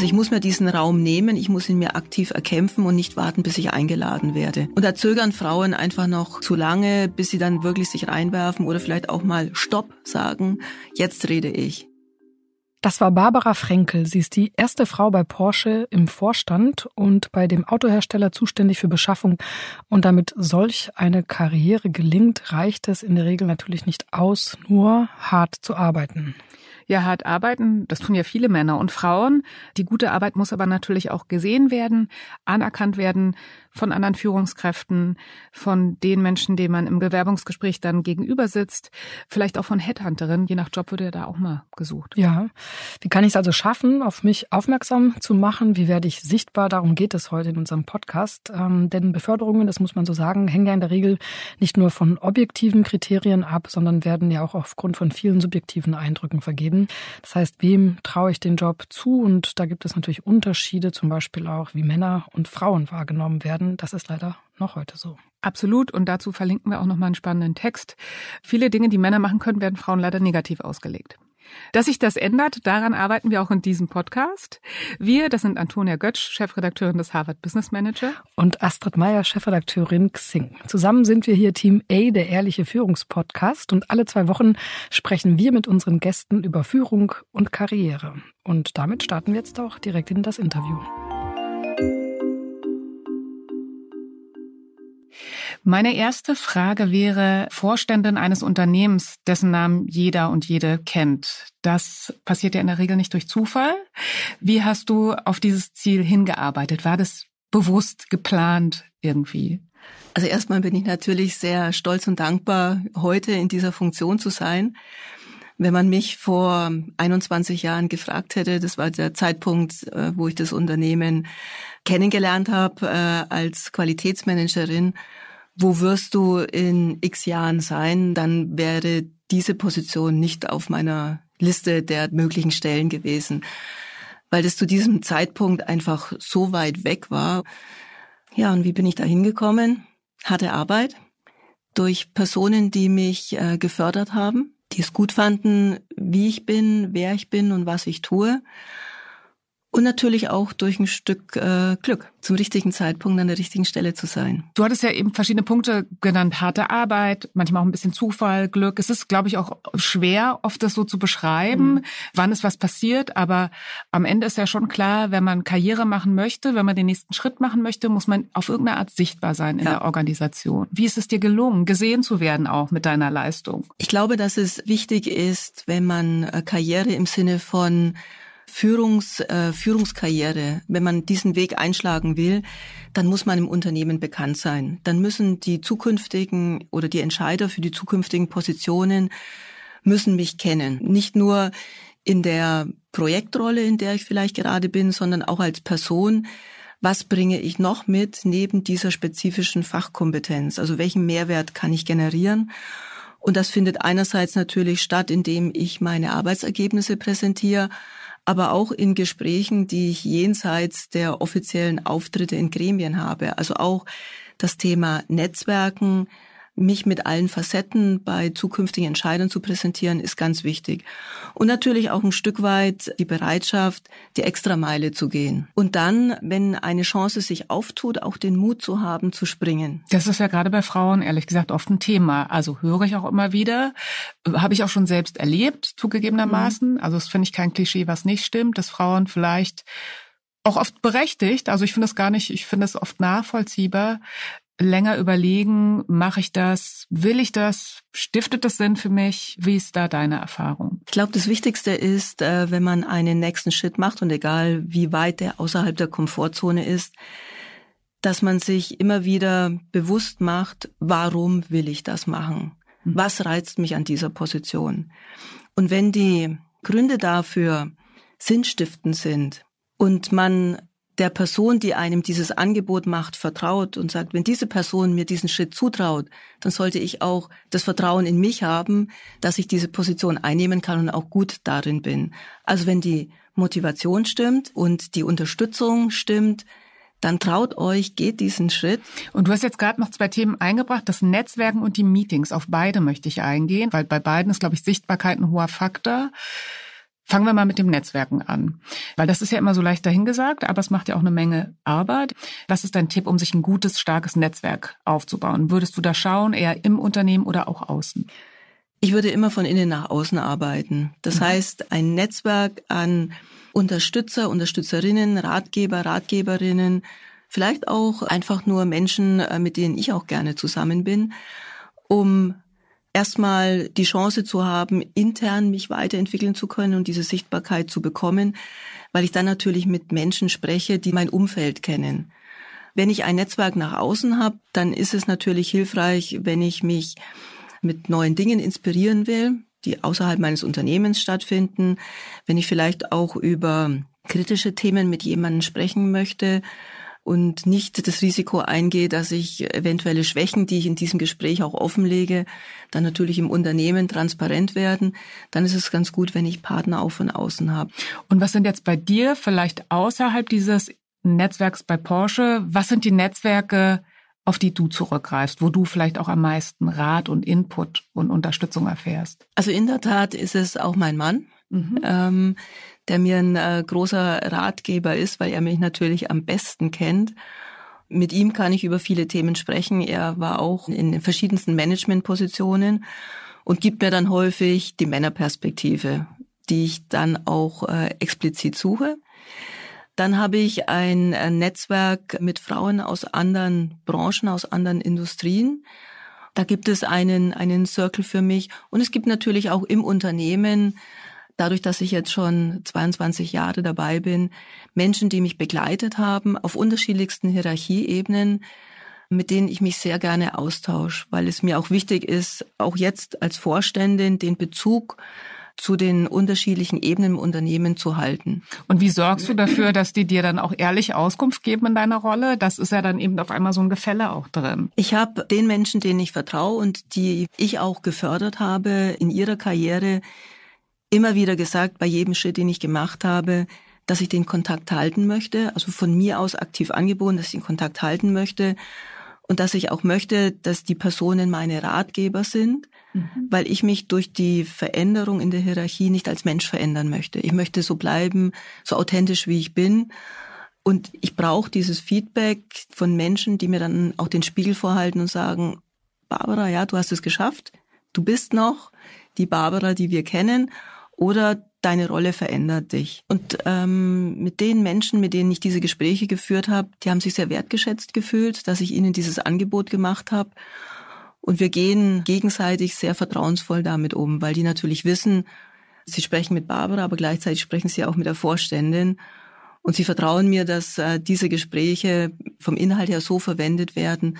Also ich muss mir diesen Raum nehmen, ich muss ihn mir aktiv erkämpfen und nicht warten, bis ich eingeladen werde. Und da zögern Frauen einfach noch zu lange, bis sie dann wirklich sich reinwerfen oder vielleicht auch mal Stopp sagen, jetzt rede ich. Das war Barbara Frenkel. Sie ist die erste Frau bei Porsche im Vorstand und bei dem Autohersteller zuständig für Beschaffung. Und damit solch eine Karriere gelingt, reicht es in der Regel natürlich nicht aus, nur hart zu arbeiten ja hart arbeiten. Das tun ja viele Männer und Frauen. Die gute Arbeit muss aber natürlich auch gesehen werden, anerkannt werden von anderen Führungskräften, von den Menschen, denen man im Bewerbungsgespräch dann gegenüber sitzt, vielleicht auch von Headhunterinnen. Je nach Job würde ja da auch mal gesucht. Ja. Wie kann ich es also schaffen, auf mich aufmerksam zu machen? Wie werde ich sichtbar? Darum geht es heute in unserem Podcast. Ähm, denn Beförderungen, das muss man so sagen, hängen ja in der Regel nicht nur von objektiven Kriterien ab, sondern werden ja auch aufgrund von vielen subjektiven Eindrücken vergeben. Das heißt, wem traue ich den Job zu? Und da gibt es natürlich Unterschiede, zum Beispiel auch, wie Männer und Frauen wahrgenommen werden. Das ist leider noch heute so. Absolut. Und dazu verlinken wir auch nochmal einen spannenden Text. Viele Dinge, die Männer machen können, werden Frauen leider negativ ausgelegt. Dass sich das ändert, daran arbeiten wir auch in diesem Podcast. Wir, das sind Antonia Götsch, Chefredakteurin des Harvard Business Manager. Und Astrid Meyer, Chefredakteurin Xing. Zusammen sind wir hier Team A, der Ehrliche Führungspodcast. Und alle zwei Wochen sprechen wir mit unseren Gästen über Führung und Karriere. Und damit starten wir jetzt auch direkt in das Interview. Meine erste Frage wäre Vorständin eines Unternehmens, dessen Namen jeder und jede kennt. Das passiert ja in der Regel nicht durch Zufall. Wie hast du auf dieses Ziel hingearbeitet? War das bewusst geplant irgendwie? Also erstmal bin ich natürlich sehr stolz und dankbar, heute in dieser Funktion zu sein. Wenn man mich vor 21 Jahren gefragt hätte, das war der Zeitpunkt, äh, wo ich das Unternehmen kennengelernt habe äh, als Qualitätsmanagerin, wo wirst du in x Jahren sein, dann wäre diese Position nicht auf meiner Liste der möglichen Stellen gewesen, weil das zu diesem Zeitpunkt einfach so weit weg war. Ja, und wie bin ich da hingekommen? Harte Arbeit durch Personen, die mich äh, gefördert haben, die es gut fanden, wie ich bin, wer ich bin und was ich tue. Und natürlich auch durch ein Stück äh, Glück, zum richtigen Zeitpunkt an der richtigen Stelle zu sein. Du hattest ja eben verschiedene Punkte genannt. Harte Arbeit, manchmal auch ein bisschen Zufall, Glück. Es ist, glaube ich, auch schwer, oft das so zu beschreiben, mhm. wann ist was passiert. Aber am Ende ist ja schon klar, wenn man Karriere machen möchte, wenn man den nächsten Schritt machen möchte, muss man auf irgendeine Art sichtbar sein in ja. der Organisation. Wie ist es dir gelungen, gesehen zu werden auch mit deiner Leistung? Ich glaube, dass es wichtig ist, wenn man äh, Karriere im Sinne von Führungs, äh, Führungskarriere, wenn man diesen Weg einschlagen will, dann muss man im Unternehmen bekannt sein. Dann müssen die zukünftigen oder die Entscheider für die zukünftigen Positionen müssen mich kennen. Nicht nur in der Projektrolle, in der ich vielleicht gerade bin, sondern auch als Person. Was bringe ich noch mit neben dieser spezifischen Fachkompetenz? Also welchen Mehrwert kann ich generieren? Und das findet einerseits natürlich statt, indem ich meine Arbeitsergebnisse präsentiere, aber auch in Gesprächen, die ich jenseits der offiziellen Auftritte in Gremien habe. Also auch das Thema Netzwerken, mich mit allen Facetten bei zukünftigen Entscheidern zu präsentieren, ist ganz wichtig. Und natürlich auch ein Stück weit die Bereitschaft, die Extrameile zu gehen. Und dann, wenn eine Chance sich auftut, auch den Mut zu haben, zu springen. Das ist ja gerade bei Frauen, ehrlich gesagt, oft ein Thema. Also höre ich auch immer wieder, habe ich auch schon selbst erlebt, zugegebenermaßen. Mhm. Also das finde ich kein Klischee, was nicht stimmt, dass Frauen vielleicht auch oft berechtigt. Also ich finde es gar nicht, ich finde es oft nachvollziehbar, länger überlegen, mache ich das, will ich das, stiftet das Sinn für mich? Wie ist da deine Erfahrung? Ich glaube, das Wichtigste ist, äh, wenn man einen nächsten Schritt macht und egal wie weit der außerhalb der Komfortzone ist, dass man sich immer wieder bewusst macht, warum will ich das machen? Hm. Was reizt mich an dieser Position? Und wenn die Gründe dafür sinnstiftend sind und man der Person, die einem dieses Angebot macht, vertraut und sagt, wenn diese Person mir diesen Schritt zutraut, dann sollte ich auch das Vertrauen in mich haben, dass ich diese Position einnehmen kann und auch gut darin bin. Also wenn die Motivation stimmt und die Unterstützung stimmt, dann traut euch, geht diesen Schritt. Und du hast jetzt gerade noch zwei Themen eingebracht, das Netzwerken und die Meetings. Auf beide möchte ich eingehen, weil bei beiden ist, glaube ich, Sichtbarkeit ein hoher Faktor. Fangen wir mal mit dem Netzwerken an, weil das ist ja immer so leicht dahingesagt, aber es macht ja auch eine Menge Arbeit. Was ist dein Tipp, um sich ein gutes, starkes Netzwerk aufzubauen? Würdest du da schauen, eher im Unternehmen oder auch außen? Ich würde immer von innen nach außen arbeiten. Das mhm. heißt, ein Netzwerk an Unterstützer, Unterstützerinnen, Ratgeber, Ratgeberinnen, vielleicht auch einfach nur Menschen, äh, mit denen ich auch gerne zusammen bin, um erstmal die Chance zu haben, intern mich weiterentwickeln zu können und diese Sichtbarkeit zu bekommen, weil ich dann natürlich mit Menschen spreche, die mein Umfeld kennen. Wenn ich ein Netzwerk nach außen habe, dann ist es natürlich hilfreich, wenn ich mich mit neuen Dingen inspirieren will, die außerhalb meines Unternehmens stattfinden, wenn ich vielleicht auch über kritische Themen mit jemandem sprechen möchte, und nicht das Risiko eingehe, dass ich eventuelle Schwächen, die ich in diesem Gespräch auch offenlege, dann natürlich im Unternehmen transparent werden, dann ist es ganz gut, wenn ich Partner auch von außen habe. Und was sind jetzt bei dir vielleicht außerhalb dieses Netzwerks bei Porsche? Was sind die Netzwerke, auf die du zurückgreifst, wo du vielleicht auch am meisten Rat und Input und Unterstützung erfährst? Also in der Tat ist es auch mein Mann. Mhm. Ähm, der mir ein äh, großer Ratgeber ist, weil er mich natürlich am besten kennt. Mit ihm kann ich über viele Themen sprechen. Er war auch in den verschiedensten Managementpositionen und gibt mir dann häufig die Männerperspektive, die ich dann auch äh, explizit suche. Dann habe ich ein, ein Netzwerk mit Frauen aus anderen Branchen, aus anderen Industrien. Da gibt es einen, einen Circle für mich. Und es gibt natürlich auch im Unternehmen dadurch, dass ich jetzt schon 22 Jahre dabei bin, Menschen, die mich begleitet haben auf unterschiedlichsten Hierarchieebenen, mit denen ich mich sehr gerne austausche, weil es mir auch wichtig ist, auch jetzt als Vorständin den Bezug zu den unterschiedlichen Ebenen im Unternehmen zu halten. Und wie sorgst du dafür, dass die dir dann auch ehrlich Auskunft geben in deiner Rolle? Das ist ja dann eben auf einmal so ein Gefälle auch drin. Ich habe den Menschen, denen ich vertraue und die ich auch gefördert habe in ihrer Karriere, immer wieder gesagt, bei jedem Schritt, den ich gemacht habe, dass ich den Kontakt halten möchte, also von mir aus aktiv angeboten, dass ich den Kontakt halten möchte und dass ich auch möchte, dass die Personen meine Ratgeber sind, mhm. weil ich mich durch die Veränderung in der Hierarchie nicht als Mensch verändern möchte. Ich möchte so bleiben, so authentisch wie ich bin. Und ich brauche dieses Feedback von Menschen, die mir dann auch den Spiegel vorhalten und sagen, Barbara, ja, du hast es geschafft. Du bist noch die Barbara, die wir kennen oder deine Rolle verändert dich. Und ähm, mit den Menschen, mit denen ich diese Gespräche geführt habe, die haben sich sehr wertgeschätzt gefühlt, dass ich ihnen dieses Angebot gemacht habe. Und wir gehen gegenseitig sehr vertrauensvoll damit um, weil die natürlich wissen, sie sprechen mit Barbara, aber gleichzeitig sprechen sie auch mit der Vorständin. Und sie vertrauen mir, dass äh, diese Gespräche vom Inhalt her so verwendet werden,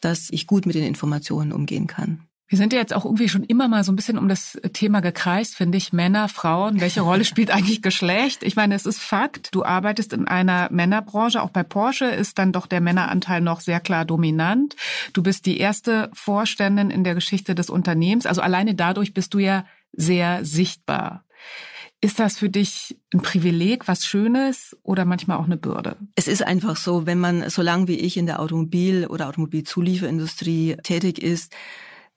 dass ich gut mit den Informationen umgehen kann. Wir sind ja jetzt auch irgendwie schon immer mal so ein bisschen um das Thema gekreist, finde ich. Männer, Frauen, welche Rolle spielt eigentlich Geschlecht? Ich meine, es ist Fakt, du arbeitest in einer Männerbranche. Auch bei Porsche ist dann doch der Männeranteil noch sehr klar dominant. Du bist die erste Vorständin in der Geschichte des Unternehmens. Also alleine dadurch bist du ja sehr sichtbar. Ist das für dich ein Privileg, was Schönes oder manchmal auch eine Bürde? Es ist einfach so, wenn man so lange wie ich in der Automobil- oder Automobilzulieferindustrie tätig ist,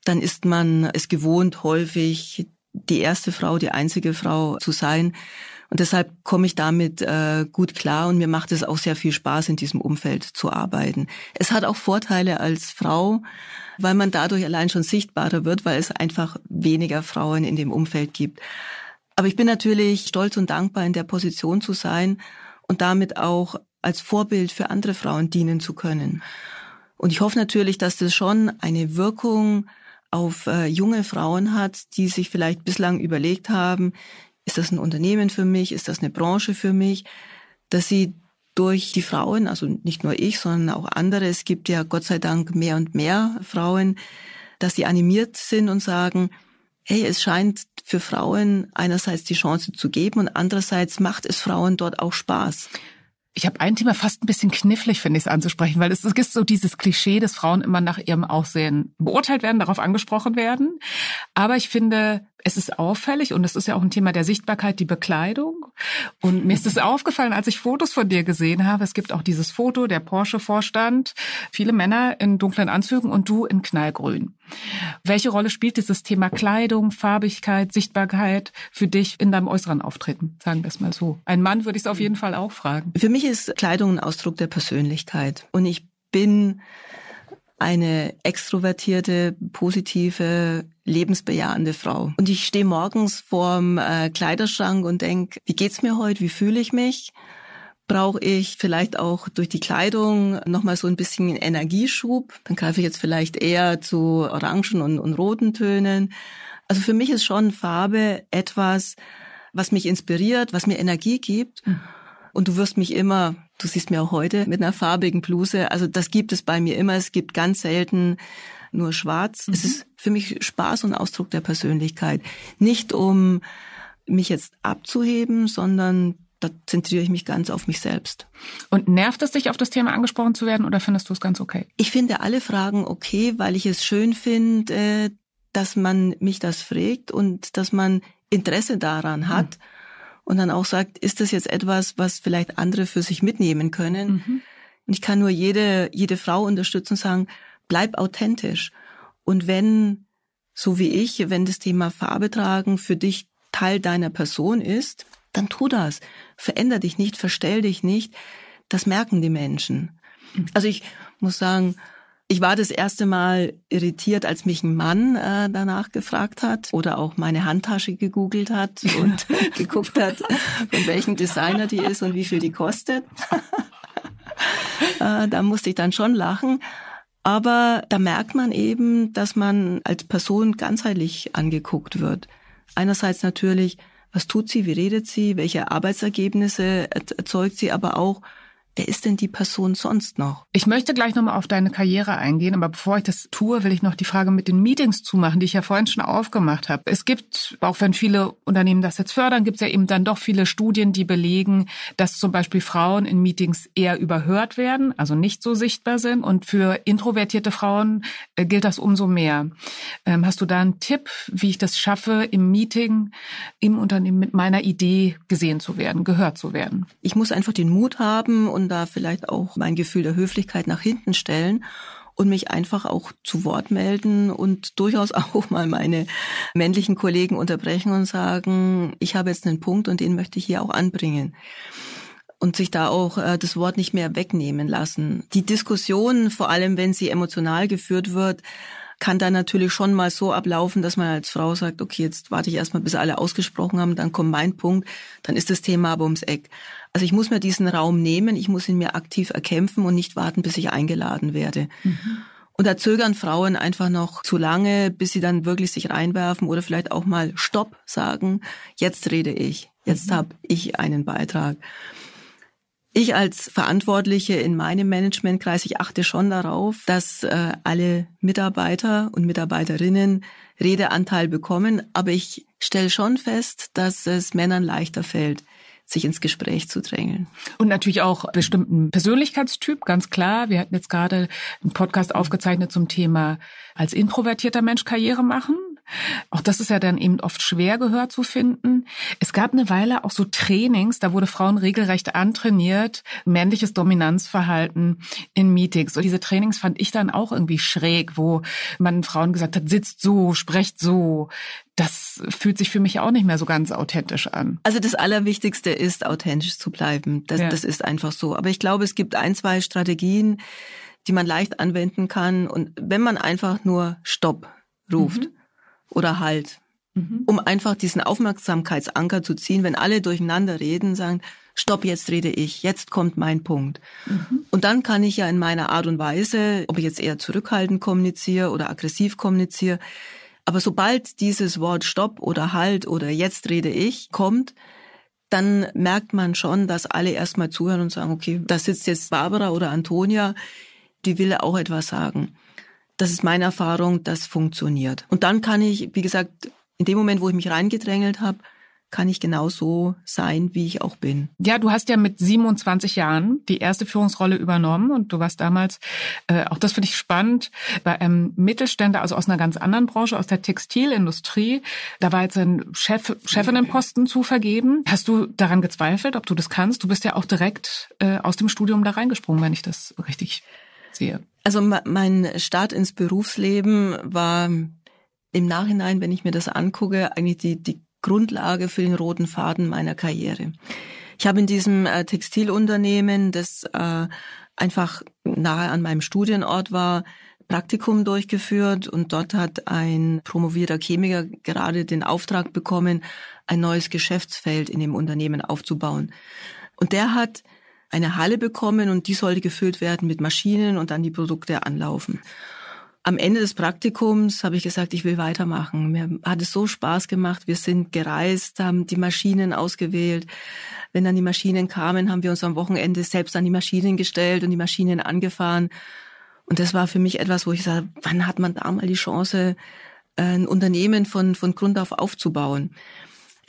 dann ist man es gewohnt, häufig die erste Frau, die einzige Frau zu sein. Und deshalb komme ich damit äh, gut klar und mir macht es auch sehr viel Spaß, in diesem Umfeld zu arbeiten. Es hat auch Vorteile als Frau, weil man dadurch allein schon sichtbarer wird, weil es einfach weniger Frauen in dem Umfeld gibt. Aber ich bin natürlich stolz und dankbar, in der Position zu sein und damit auch als Vorbild für andere Frauen dienen zu können. Und ich hoffe natürlich, dass das schon eine Wirkung auf äh, junge Frauen hat, die sich vielleicht bislang überlegt haben, ist das ein Unternehmen für mich, ist das eine Branche für mich, dass sie durch die Frauen, also nicht nur ich, sondern auch andere, es gibt ja Gott sei Dank mehr und mehr Frauen, dass sie animiert sind und sagen, hey, es scheint für Frauen einerseits die Chance zu geben und andererseits macht es Frauen dort auch Spaß. Ich habe ein Thema fast ein bisschen knifflig, finde ich es anzusprechen, weil es, es gibt so dieses Klischee, dass Frauen immer nach ihrem Aussehen beurteilt werden, darauf angesprochen werden. Aber ich finde, es ist auffällig und es ist ja auch ein Thema der Sichtbarkeit, die Bekleidung. Und mir ist es aufgefallen, als ich Fotos von dir gesehen habe. Es gibt auch dieses Foto, der Porsche-Vorstand, viele Männer in dunklen Anzügen und du in Knallgrün. Welche Rolle spielt dieses Thema Kleidung, Farbigkeit, Sichtbarkeit für dich in deinem äußeren Auftreten? Sagen wir es mal so. Ein Mann würde ich es auf jeden Fall auch fragen. Für mich ist Kleidung ein Ausdruck der Persönlichkeit. Und ich bin eine extrovertierte, positive, lebensbejahende Frau. Und ich stehe morgens vorm äh, Kleiderschrank und denk, wie geht's mir heute? Wie fühle ich mich? Brauche ich vielleicht auch durch die Kleidung nochmal so ein bisschen Energieschub? Dann greife ich jetzt vielleicht eher zu orangen und, und roten Tönen. Also für mich ist schon Farbe etwas, was mich inspiriert, was mir Energie gibt. Mhm. Und du wirst mich immer, du siehst mir auch heute mit einer farbigen Bluse, also das gibt es bei mir immer. Es gibt ganz selten nur schwarz. Mhm. Es ist für mich Spaß und Ausdruck der Persönlichkeit. Nicht um mich jetzt abzuheben, sondern da zentriere ich mich ganz auf mich selbst. Und nervt es dich, auf das Thema angesprochen zu werden oder findest du es ganz okay? Ich finde alle Fragen okay, weil ich es schön finde, dass man mich das fragt und dass man Interesse daran hat. Mhm und dann auch sagt, ist das jetzt etwas, was vielleicht andere für sich mitnehmen können? Mhm. Und ich kann nur jede, jede Frau unterstützen und sagen, bleib authentisch. Und wenn, so wie ich, wenn das Thema Farbe tragen für dich Teil deiner Person ist, dann tu das. Veränder dich nicht, verstell dich nicht. Das merken die Menschen. Also ich muss sagen, ich war das erste Mal irritiert, als mich ein Mann äh, danach gefragt hat oder auch meine Handtasche gegoogelt hat und geguckt hat, von welchem Designer die ist und wie viel die kostet. äh, da musste ich dann schon lachen. Aber da merkt man eben, dass man als Person ganzheitlich angeguckt wird. Einerseits natürlich, was tut sie, wie redet sie, welche Arbeitsergebnisse erzeugt sie, aber auch, wer ist denn die Person sonst noch? Ich möchte gleich nochmal auf deine Karriere eingehen, aber bevor ich das tue, will ich noch die Frage mit den Meetings zumachen, die ich ja vorhin schon aufgemacht habe. Es gibt, auch wenn viele Unternehmen das jetzt fördern, gibt es ja eben dann doch viele Studien, die belegen, dass zum Beispiel Frauen in Meetings eher überhört werden, also nicht so sichtbar sind. Und für introvertierte Frauen äh, gilt das umso mehr. Ähm, hast du da einen Tipp, wie ich das schaffe, im Meeting, im Unternehmen mit meiner Idee gesehen zu werden, gehört zu werden? Ich muss einfach den Mut haben und da vielleicht auch mein Gefühl der Höflichkeit nach hinten stellen und mich einfach auch zu Wort melden und durchaus auch mal meine männlichen Kollegen unterbrechen und sagen, ich habe jetzt einen Punkt und den möchte ich hier auch anbringen und sich da auch äh, das Wort nicht mehr wegnehmen lassen. Die Diskussion, vor allem wenn sie emotional geführt wird, kann dann natürlich schon mal so ablaufen, dass man als Frau sagt, okay, jetzt warte ich erstmal, bis alle ausgesprochen haben, dann kommt mein Punkt, dann ist das Thema aber ums Eck. Also ich muss mir diesen Raum nehmen, ich muss ihn mir aktiv erkämpfen und nicht warten, bis ich eingeladen werde. Mhm. Und da zögern Frauen einfach noch zu lange, bis sie dann wirklich sich reinwerfen oder vielleicht auch mal Stopp sagen. Jetzt rede ich. Jetzt mhm. habe ich einen Beitrag. Ich als Verantwortliche in meinem Managementkreis, ich achte schon darauf, dass äh, alle Mitarbeiter und Mitarbeiterinnen Redeanteil bekommen. Aber ich stelle schon fest, dass es Männern leichter fällt, sich ins Gespräch zu drängeln. Und natürlich auch bestimmten Persönlichkeitstyp, ganz klar. Wir hatten jetzt gerade einen Podcast aufgezeichnet zum Thema als introvertierter Mensch Karriere machen. Auch das ist ja dann eben oft schwer Gehör zu finden. Es gab eine Weile auch so Trainings, da wurde Frauen regelrecht antrainiert, männliches Dominanzverhalten in Meetings. Und diese Trainings fand ich dann auch irgendwie schräg, wo man Frauen gesagt hat, sitzt so, sprecht so, das fühlt sich für mich auch nicht mehr so ganz authentisch an. Also das Allerwichtigste ist, authentisch zu bleiben. Das, ja. das ist einfach so. Aber ich glaube, es gibt ein, zwei Strategien, die man leicht anwenden kann. Und wenn man einfach nur Stopp ruft mhm. Oder Halt, mhm. um einfach diesen Aufmerksamkeitsanker zu ziehen, wenn alle durcheinander reden, sagen, Stopp, jetzt rede ich, jetzt kommt mein Punkt. Mhm. Und dann kann ich ja in meiner Art und Weise, ob ich jetzt eher zurückhaltend kommuniziere oder aggressiv kommuniziere, aber sobald dieses Wort Stopp oder Halt oder jetzt rede ich kommt, dann merkt man schon, dass alle erstmal zuhören und sagen, okay, da sitzt jetzt Barbara oder Antonia, die will auch etwas sagen. Das ist meine Erfahrung, das funktioniert. Und dann kann ich, wie gesagt, in dem Moment, wo ich mich reingedrängelt habe, kann ich genau so sein, wie ich auch bin. Ja, du hast ja mit 27 Jahren die erste Führungsrolle übernommen und du warst damals, äh, auch das finde ich spannend, bei einem Mittelständler, also aus einer ganz anderen Branche, aus der Textilindustrie. Da war jetzt ein Chef, Chefinnenposten zu vergeben. Hast du daran gezweifelt, ob du das kannst? Du bist ja auch direkt äh, aus dem Studium da reingesprungen, wenn ich das richtig sehe. Also mein Start ins Berufsleben war im Nachhinein, wenn ich mir das angucke, eigentlich die, die Grundlage für den roten Faden meiner Karriere. Ich habe in diesem äh, Textilunternehmen, das äh, einfach nahe an meinem Studienort war, Praktikum durchgeführt und dort hat ein promovierter Chemiker gerade den Auftrag bekommen, ein neues Geschäftsfeld in dem Unternehmen aufzubauen. Und der hat eine Halle bekommen und die sollte gefüllt werden mit Maschinen und dann die Produkte anlaufen am Ende des Praktikums habe ich gesagt, ich will weitermachen. Mir hat es so Spaß gemacht. Wir sind gereist, haben die Maschinen ausgewählt. Wenn dann die Maschinen kamen, haben wir uns am Wochenende selbst an die Maschinen gestellt und die Maschinen angefahren. Und das war für mich etwas, wo ich sage, wann hat man da mal die Chance, ein Unternehmen von, von Grund auf aufzubauen?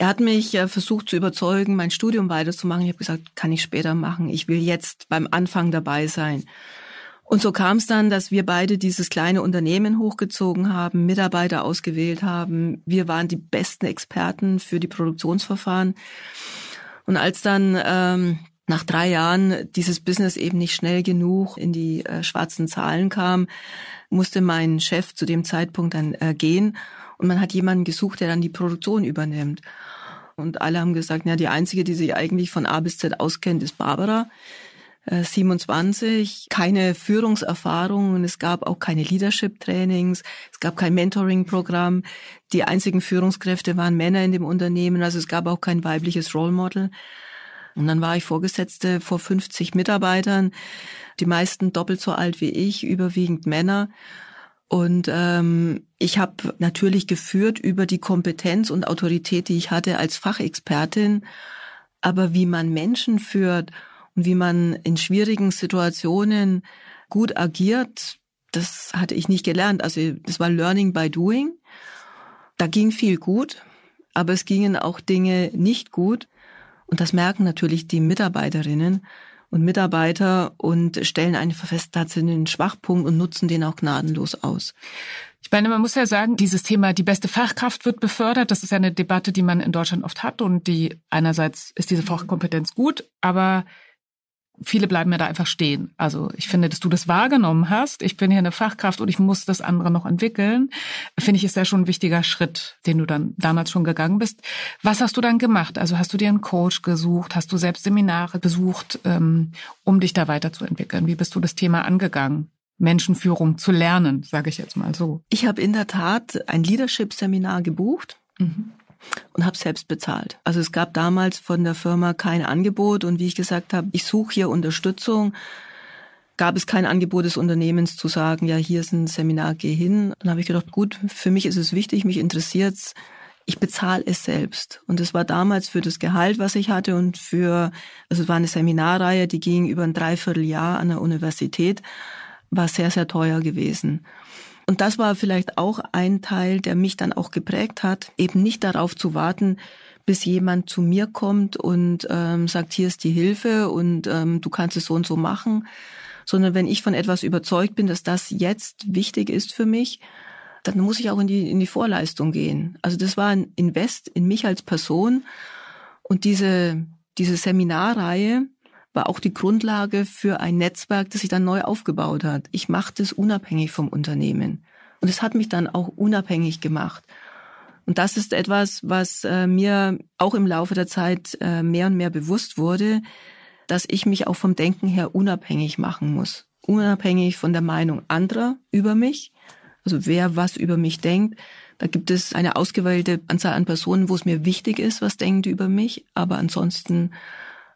Er hat mich äh, versucht zu überzeugen, mein Studium weiterzumachen. Ich habe gesagt, kann ich später machen. Ich will jetzt beim Anfang dabei sein. Und so kam es dann, dass wir beide dieses kleine Unternehmen hochgezogen haben, Mitarbeiter ausgewählt haben. Wir waren die besten Experten für die Produktionsverfahren. Und als dann ähm, nach drei Jahren dieses Business eben nicht schnell genug in die äh, schwarzen Zahlen kam, musste mein Chef zu dem Zeitpunkt dann äh, gehen und man hat jemanden gesucht, der dann die Produktion übernimmt. Und alle haben gesagt, ja, die einzige, die sich eigentlich von A bis Z auskennt, ist Barbara. 27, äh, keine Führungserfahrung und es gab auch keine Leadership-Trainings, es gab kein Mentoring-Programm. Die einzigen Führungskräfte waren Männer in dem Unternehmen, also es gab auch kein weibliches Role Model. Und dann war ich Vorgesetzte vor 50 Mitarbeitern, die meisten doppelt so alt wie ich, überwiegend Männer. Und ähm, ich habe natürlich geführt über die Kompetenz und Autorität, die ich hatte als Fachexpertin. Aber wie man Menschen führt und wie man in schwierigen Situationen gut agiert, das hatte ich nicht gelernt. Also das war Learning by Doing. Da ging viel gut, aber es gingen auch Dinge nicht gut. Und das merken natürlich die Mitarbeiterinnen und Mitarbeiter und stellen einfach fest, da sind einen Schwachpunkt und nutzen den auch gnadenlos aus. Ich meine, man muss ja sagen, dieses Thema, die beste Fachkraft wird befördert. Das ist ja eine Debatte, die man in Deutschland oft hat und die einerseits ist diese Fachkompetenz gut, aber viele bleiben ja da einfach stehen. Also ich finde, dass du das wahrgenommen hast. Ich bin hier eine Fachkraft und ich muss das andere noch entwickeln. Finde ich, ist ja schon ein wichtiger Schritt, den du dann damals schon gegangen bist. Was hast du dann gemacht? Also hast du dir einen Coach gesucht? Hast du selbst Seminare besucht, ähm, um dich da weiterzuentwickeln? Wie bist du das Thema angegangen? Menschenführung zu lernen, sage ich jetzt mal so. Ich habe in der Tat ein Leadership-Seminar gebucht. Mhm und habe selbst bezahlt. Also es gab damals von der Firma kein Angebot und wie ich gesagt habe, ich suche hier Unterstützung. Gab es kein Angebot des Unternehmens zu sagen, ja, hier ist ein Seminar, geh hin. Dann habe ich gedacht, gut, für mich ist es wichtig, mich interessiert's. Ich bezahle es selbst. Und es war damals für das Gehalt, was ich hatte und für, also es war eine Seminarreihe, die ging über ein Dreivierteljahr an der Universität, war sehr, sehr teuer gewesen. Und das war vielleicht auch ein Teil, der mich dann auch geprägt hat, eben nicht darauf zu warten, bis jemand zu mir kommt und ähm, sagt, hier ist die Hilfe und ähm, du kannst es so und so machen, sondern wenn ich von etwas überzeugt bin, dass das jetzt wichtig ist für mich, dann muss ich auch in die, in die Vorleistung gehen. Also das war ein Invest in mich als Person und diese, diese Seminarreihe war auch die Grundlage für ein Netzwerk, das sich dann neu aufgebaut hat. Ich machte es unabhängig vom Unternehmen. Und es hat mich dann auch unabhängig gemacht. Und das ist etwas, was äh, mir auch im Laufe der Zeit äh, mehr und mehr bewusst wurde, dass ich mich auch vom Denken her unabhängig machen muss. Unabhängig von der Meinung anderer über mich. Also wer was über mich denkt. Da gibt es eine ausgewählte Anzahl an Personen, wo es mir wichtig ist, was die über mich. Aber ansonsten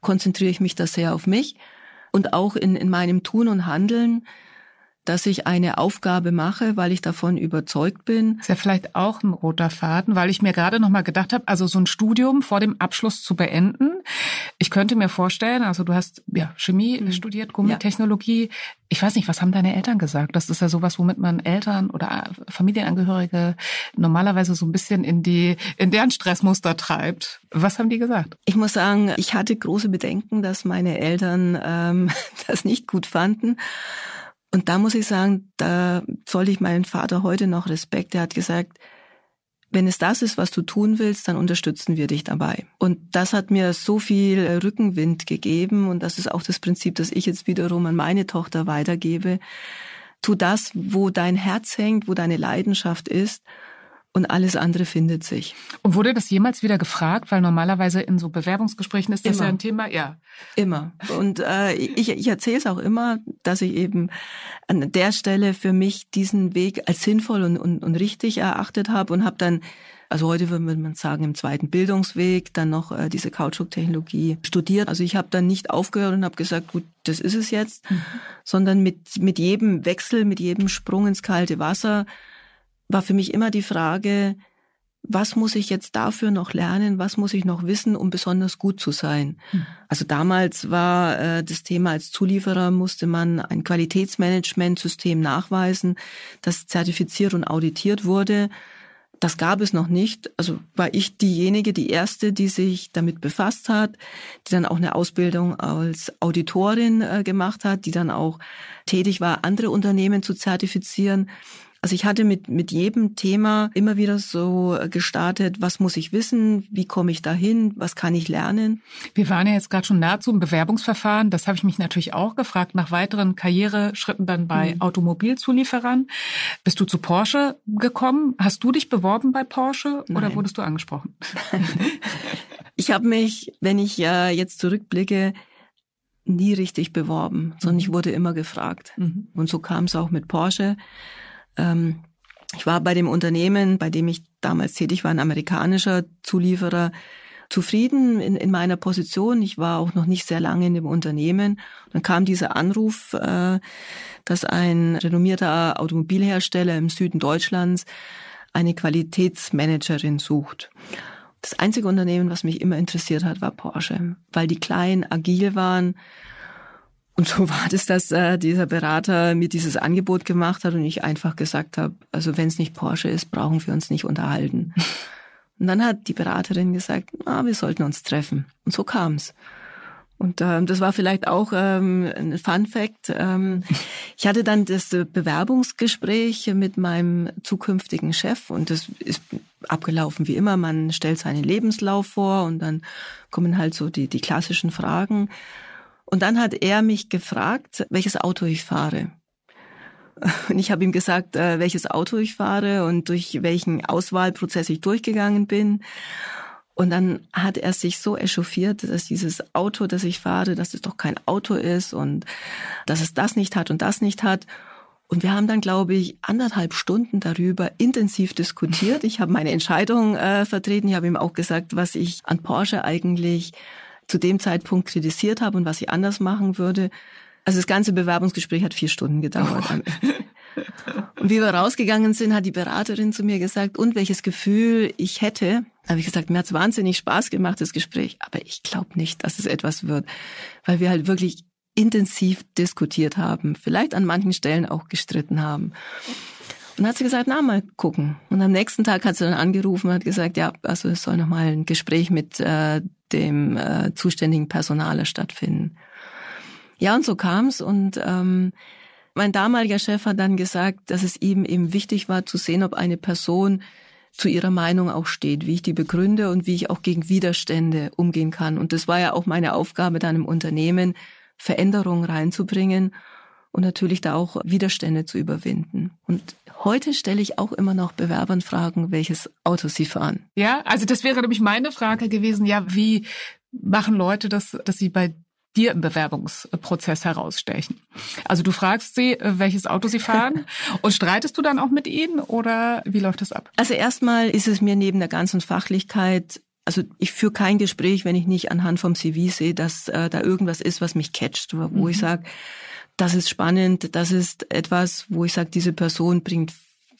konzentriere ich mich da sehr auf mich. Und auch in, in meinem Tun und Handeln, dass ich eine Aufgabe mache, weil ich davon überzeugt bin. Ist ja vielleicht auch ein roter Faden, weil ich mir gerade noch mal gedacht habe, also so ein Studium vor dem Abschluss zu beenden, Ich könnte mir vorstellen, also du hast ja Chemie mhm. studiert, Gummitechnologie. Ja. Ich weiß nicht, was haben deine Eltern gesagt? Das ist ja sowas, womit man Eltern oder Familienangehörige normalerweise so ein bisschen in die in deren Stressmuster treibt. Was haben die gesagt? Ich muss sagen, ich hatte große Bedenken, dass meine Eltern ähm, das nicht gut fanden. Und da muss ich sagen, da sollte ich meinen Vater heute noch Respekt. Er hat gesagt, wenn es das ist, was du tun willst, dann unterstützen wir dich dabei. Und das hat mir so viel Rückenwind gegeben und das ist auch das Prinzip, das ich jetzt wiederum an meine Tochter weitergebe. Tu das, wo dein Herz hängt, wo deine Leidenschaft ist und alles andere findet sich. Und wurde das jemals wieder gefragt? Weil normalerweise in so Bewerbungsgesprächen ist das immer. ja ein Thema. Ja, immer. Und äh, ich, ich erzähle es auch immer, dass ich eben an der Stelle für mich diesen Weg als sinnvoll und, und, und richtig erachtet habe und habe dann also heute würde man sagen, im zweiten Bildungsweg dann noch äh, diese Kautschuktechnologie studiert. Also ich habe dann nicht aufgehört und habe gesagt, gut, das ist es jetzt, mhm. sondern mit, mit jedem Wechsel, mit jedem Sprung ins kalte Wasser war für mich immer die Frage, was muss ich jetzt dafür noch lernen, was muss ich noch wissen, um besonders gut zu sein. Hm. Also damals war äh, das Thema als Zulieferer musste man ein Qualitätsmanagementsystem nachweisen, das zertifiziert und auditiert wurde. Das gab es noch nicht. Also war ich diejenige, die erste, die sich damit befasst hat, die dann auch eine Ausbildung als Auditorin äh, gemacht hat, die dann auch tätig war, andere Unternehmen zu zertifizieren. Also ich hatte mit, mit jedem Thema immer wieder so gestartet, was muss ich wissen, wie komme ich dahin, was kann ich lernen. Wir waren ja jetzt gerade schon nahezu im Bewerbungsverfahren. Das habe ich mich natürlich auch gefragt, nach weiteren Karriereschritten dann bei mhm. Automobilzulieferern. Bist du zu Porsche gekommen? Hast du dich beworben bei Porsche Nein. oder wurdest du angesprochen? ich habe mich, wenn ich ja jetzt zurückblicke, nie richtig beworben, sondern ich mhm. wurde immer gefragt. Mhm. Und so kam es auch mit Porsche. Ähm, ich war bei dem Unternehmen, bei dem ich damals tätig war, ein amerikanischer Zulieferer, zufrieden in, in meiner Position. Ich war auch noch nicht sehr lange in dem Unternehmen. Dann kam dieser Anruf, äh, dass ein renommierter Automobilhersteller im Süden Deutschlands eine Qualitätsmanagerin sucht. Das einzige Unternehmen, was mich immer interessiert hat, war Porsche, weil die klein, agil waren und so war das, dass äh, dieser Berater mir dieses Angebot gemacht hat und ich einfach gesagt habe, also wenn es nicht Porsche ist, brauchen wir uns nicht unterhalten. Und dann hat die Beraterin gesagt, ah, wir sollten uns treffen. Und so kam's. Und ähm, das war vielleicht auch ähm, ein Fun Fact. Ähm, ich hatte dann das Bewerbungsgespräch mit meinem zukünftigen Chef und das ist abgelaufen wie immer. Man stellt seinen Lebenslauf vor und dann kommen halt so die, die klassischen Fragen. Und dann hat er mich gefragt, welches Auto ich fahre. Und ich habe ihm gesagt, äh, welches Auto ich fahre und durch welchen Auswahlprozess ich durchgegangen bin. Und dann hat er sich so echauffiert, dass dieses Auto, das ich fahre, dass es doch kein Auto ist und dass es das nicht hat und das nicht hat. Und wir haben dann, glaube ich, anderthalb Stunden darüber intensiv diskutiert. Ich habe meine Entscheidung äh, vertreten. Ich habe ihm auch gesagt, was ich an Porsche eigentlich zu dem Zeitpunkt kritisiert habe und was ich anders machen würde. Also das ganze Bewerbungsgespräch hat vier Stunden gedauert. Oh. Und wie wir rausgegangen sind, hat die Beraterin zu mir gesagt, und welches Gefühl ich hätte. Da habe ich gesagt, mir hat's wahnsinnig Spaß gemacht, das Gespräch. Aber ich glaube nicht, dass es etwas wird, weil wir halt wirklich intensiv diskutiert haben, vielleicht an manchen Stellen auch gestritten haben. Und hat sie gesagt, na, mal gucken. Und am nächsten Tag hat sie dann angerufen und hat gesagt, ja, also es soll nochmal ein Gespräch mit äh, dem äh, zuständigen Personaler stattfinden. Ja, und so kam's und ähm, mein damaliger Chef hat dann gesagt, dass es ihm eben wichtig war zu sehen, ob eine Person zu ihrer Meinung auch steht, wie ich die begründe und wie ich auch gegen Widerstände umgehen kann. Und das war ja auch meine Aufgabe dann im Unternehmen, Veränderungen reinzubringen und natürlich da auch Widerstände zu überwinden. Und heute stelle ich auch immer noch Bewerbern Fragen, welches Auto sie fahren. Ja, also das wäre nämlich meine Frage gewesen. Ja, wie machen Leute das, dass sie bei dir im Bewerbungsprozess herausstechen. Also du fragst sie, äh, welches Auto sie fahren und streitest du dann auch mit ihnen oder wie läuft das ab? Also erstmal ist es mir neben der ganzen Fachlichkeit also ich führe kein Gespräch, wenn ich nicht anhand vom CV sehe, dass äh, da irgendwas ist, was mich catcht, wo mhm. ich sage, das ist spannend, das ist etwas, wo ich sage, diese Person bringt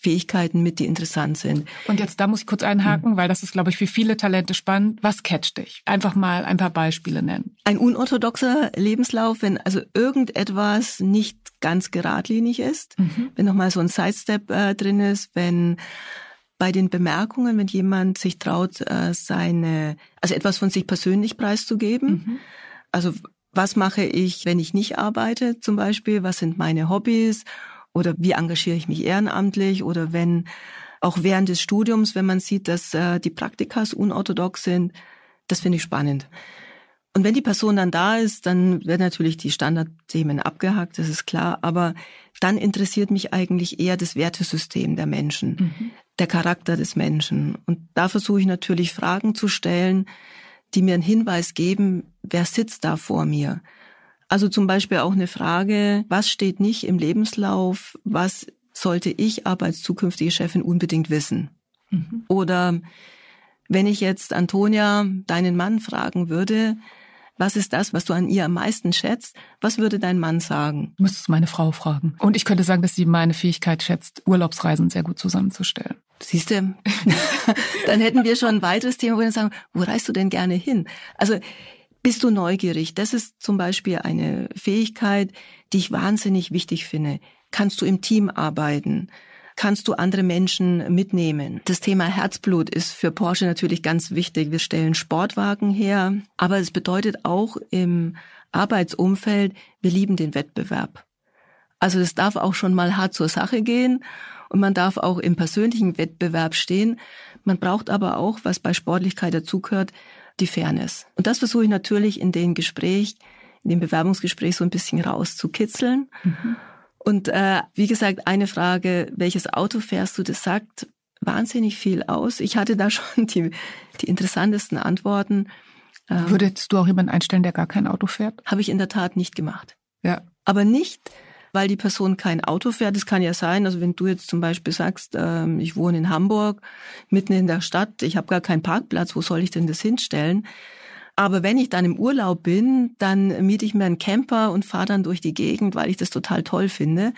Fähigkeiten mit, die interessant sind. Und jetzt da muss ich kurz einhaken, mhm. weil das ist, glaube ich, für viele Talente spannend. Was catcht dich? Einfach mal ein paar Beispiele nennen. Ein unorthodoxer Lebenslauf, wenn also irgendetwas nicht ganz geradlinig ist, mhm. wenn nochmal so ein Sidestep äh, drin ist, wenn bei den Bemerkungen, wenn jemand sich traut, äh, seine, also etwas von sich persönlich preiszugeben. Mhm. Also was mache ich, wenn ich nicht arbeite zum Beispiel? Was sind meine Hobbys? Oder wie engagiere ich mich ehrenamtlich? Oder wenn auch während des Studiums, wenn man sieht, dass äh, die Praktikas unorthodox sind, das finde ich spannend. Und wenn die Person dann da ist, dann werden natürlich die Standardthemen abgehakt, das ist klar. Aber dann interessiert mich eigentlich eher das Wertesystem der Menschen, mhm. der Charakter des Menschen. Und da versuche ich natürlich Fragen zu stellen, die mir einen Hinweis geben, wer sitzt da vor mir. Also zum Beispiel auch eine Frage, was steht nicht im Lebenslauf, was sollte ich aber als zukünftige Chefin unbedingt wissen? Mhm. Oder wenn ich jetzt Antonia, deinen Mann, fragen würde, was ist das, was du an ihr am meisten schätzt? Was würde dein Mann sagen? Du müsstest meine Frau fragen. Und ich könnte sagen, dass sie meine Fähigkeit schätzt, Urlaubsreisen sehr gut zusammenzustellen. Siehst du, dann hätten wir schon ein weiteres Thema, wo wir sagen, wo reist du denn gerne hin? Also bist du neugierig? Das ist zum Beispiel eine Fähigkeit, die ich wahnsinnig wichtig finde. Kannst du im Team arbeiten? Kannst du andere Menschen mitnehmen. Das Thema Herzblut ist für Porsche natürlich ganz wichtig. Wir stellen Sportwagen her, aber es bedeutet auch im Arbeitsumfeld, wir lieben den Wettbewerb. Also es darf auch schon mal hart zur Sache gehen und man darf auch im persönlichen Wettbewerb stehen. Man braucht aber auch, was bei Sportlichkeit dazugehört, die Fairness. Und das versuche ich natürlich in den Gespräch, in dem Bewerbungsgespräch so ein bisschen rauszukitzeln. Mhm. Und äh, wie gesagt, eine Frage, welches Auto fährst du, das sagt wahnsinnig viel aus. Ich hatte da schon die, die interessantesten Antworten. Ähm, Würdest du auch jemanden einstellen, der gar kein Auto fährt? Habe ich in der Tat nicht gemacht. Ja. Aber nicht, weil die Person kein Auto fährt. Das kann ja sein, also wenn du jetzt zum Beispiel sagst, ähm, ich wohne in Hamburg, mitten in der Stadt, ich habe gar keinen Parkplatz, wo soll ich denn das hinstellen? Aber wenn ich dann im Urlaub bin, dann miete ich mir einen Camper und fahre dann durch die Gegend, weil ich das total toll finde.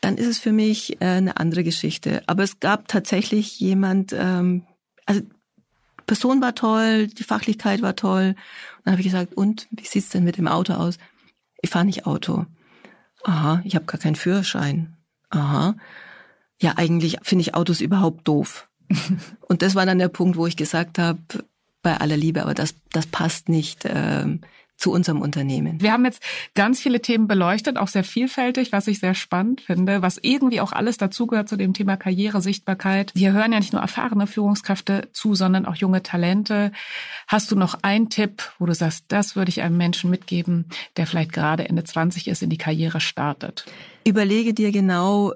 Dann ist es für mich äh, eine andere Geschichte. Aber es gab tatsächlich jemand, ähm, also Person war toll, die Fachlichkeit war toll. Und dann habe ich gesagt, und wie sieht's denn mit dem Auto aus? Ich fahre nicht Auto. Aha, ich habe gar keinen Führerschein. Aha. Ja, eigentlich finde ich Autos überhaupt doof. und das war dann der Punkt, wo ich gesagt habe, bei aller Liebe, aber das, das passt nicht ähm, zu unserem Unternehmen. Wir haben jetzt ganz viele Themen beleuchtet, auch sehr vielfältig, was ich sehr spannend finde, was irgendwie auch alles dazugehört zu dem Thema Karriere, Sichtbarkeit. Wir hören ja nicht nur erfahrene Führungskräfte zu, sondern auch junge Talente. Hast du noch einen Tipp, wo du sagst, das würde ich einem Menschen mitgeben, der vielleicht gerade Ende 20 ist, in die Karriere startet? Überlege dir genau,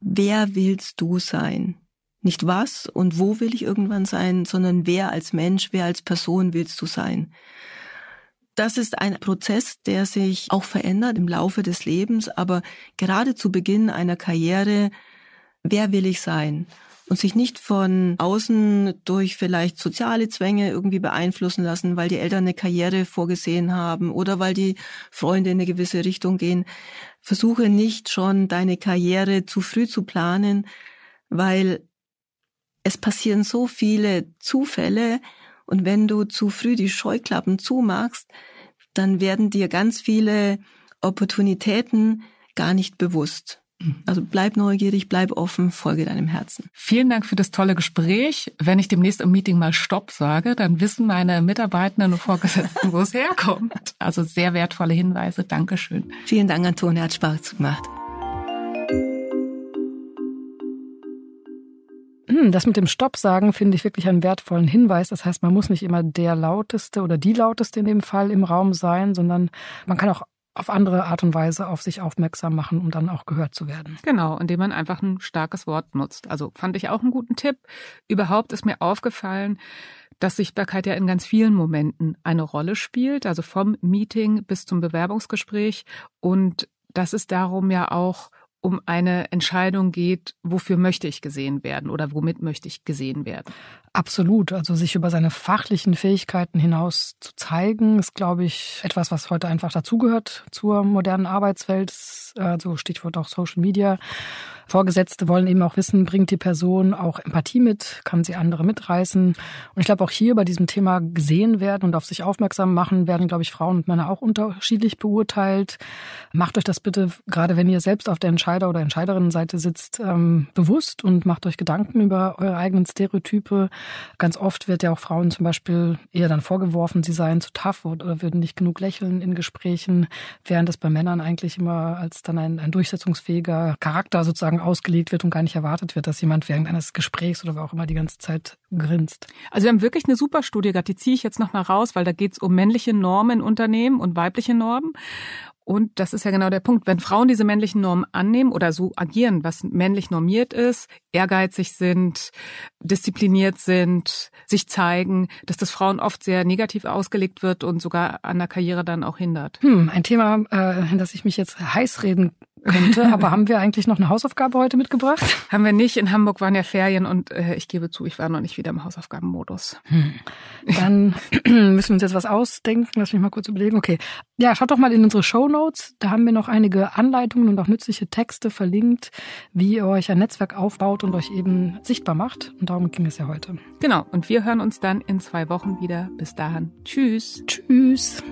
wer willst du sein? Nicht was und wo will ich irgendwann sein, sondern wer als Mensch, wer als Person willst du sein. Das ist ein Prozess, der sich auch verändert im Laufe des Lebens, aber gerade zu Beginn einer Karriere, wer will ich sein? Und sich nicht von außen durch vielleicht soziale Zwänge irgendwie beeinflussen lassen, weil die Eltern eine Karriere vorgesehen haben oder weil die Freunde in eine gewisse Richtung gehen. Versuche nicht schon deine Karriere zu früh zu planen, weil es passieren so viele Zufälle und wenn du zu früh die Scheuklappen zumachst, dann werden dir ganz viele Opportunitäten gar nicht bewusst. Also bleib neugierig, bleib offen, folge deinem Herzen. Vielen Dank für das tolle Gespräch. Wenn ich demnächst im Meeting mal Stopp sage, dann wissen meine Mitarbeitenden und Vorgesetzten, wo es herkommt. Also sehr wertvolle Hinweise. Dankeschön. Vielen Dank, Antonia. Hat Spaß gemacht. Das mit dem Stopp sagen finde ich wirklich einen wertvollen Hinweis. Das heißt, man muss nicht immer der lauteste oder die lauteste in dem Fall im Raum sein, sondern man kann auch auf andere Art und Weise auf sich aufmerksam machen, um dann auch gehört zu werden. Genau, indem man einfach ein starkes Wort nutzt. Also fand ich auch einen guten Tipp. Überhaupt ist mir aufgefallen, dass Sichtbarkeit ja in ganz vielen Momenten eine Rolle spielt, also vom Meeting bis zum Bewerbungsgespräch und dass es darum ja auch um eine Entscheidung geht, wofür möchte ich gesehen werden oder womit möchte ich gesehen werden. Absolut. Also sich über seine fachlichen Fähigkeiten hinaus zu zeigen, ist, glaube ich, etwas, was heute einfach dazugehört zur modernen Arbeitswelt. Also Stichwort auch Social Media. Vorgesetzte wollen eben auch wissen, bringt die Person auch Empathie mit, kann sie andere mitreißen. Und ich glaube auch hier bei diesem Thema gesehen werden und auf sich aufmerksam machen, werden, glaube ich, Frauen und Männer auch unterschiedlich beurteilt. Macht euch das bitte, gerade wenn ihr selbst auf der Entscheider- oder Entscheiderinnenseite sitzt, ähm, bewusst und macht euch Gedanken über eure eigenen Stereotype. Ganz oft wird ja auch Frauen zum Beispiel eher dann vorgeworfen, sie seien zu tough oder würden nicht genug lächeln in Gesprächen, während es bei Männern eigentlich immer als dann ein, ein durchsetzungsfähiger Charakter sozusagen sozusagen ausgelegt wird und gar nicht erwartet wird, dass jemand während eines Gesprächs oder auch immer die ganze Zeit grinst. Also wir haben wirklich eine super Studie gehabt, die ziehe ich jetzt nochmal raus, weil da geht es um männliche Normen in Unternehmen und weibliche Normen. Und das ist ja genau der Punkt. Wenn Frauen diese männlichen Normen annehmen oder so agieren, was männlich normiert ist, ehrgeizig sind, diszipliniert sind, sich zeigen, dass das Frauen oft sehr negativ ausgelegt wird und sogar an der Karriere dann auch hindert. Hm, ein Thema, äh, in das ich mich jetzt heiß reden könnte. Aber haben wir eigentlich noch eine Hausaufgabe heute mitgebracht? Haben wir nicht. In Hamburg waren ja Ferien und äh, ich gebe zu, ich war noch nicht wieder im Hausaufgabenmodus. Hm. Dann müssen wir uns jetzt was ausdenken. Lass mich mal kurz überlegen. Okay. Ja, schaut doch mal in unsere Show Notes. Da haben wir noch einige Anleitungen und auch nützliche Texte verlinkt, wie ihr euch ein Netzwerk aufbaut und euch eben sichtbar macht. Und darum ging es ja heute. Genau. Und wir hören uns dann in zwei Wochen wieder. Bis dahin. Tschüss. Tschüss.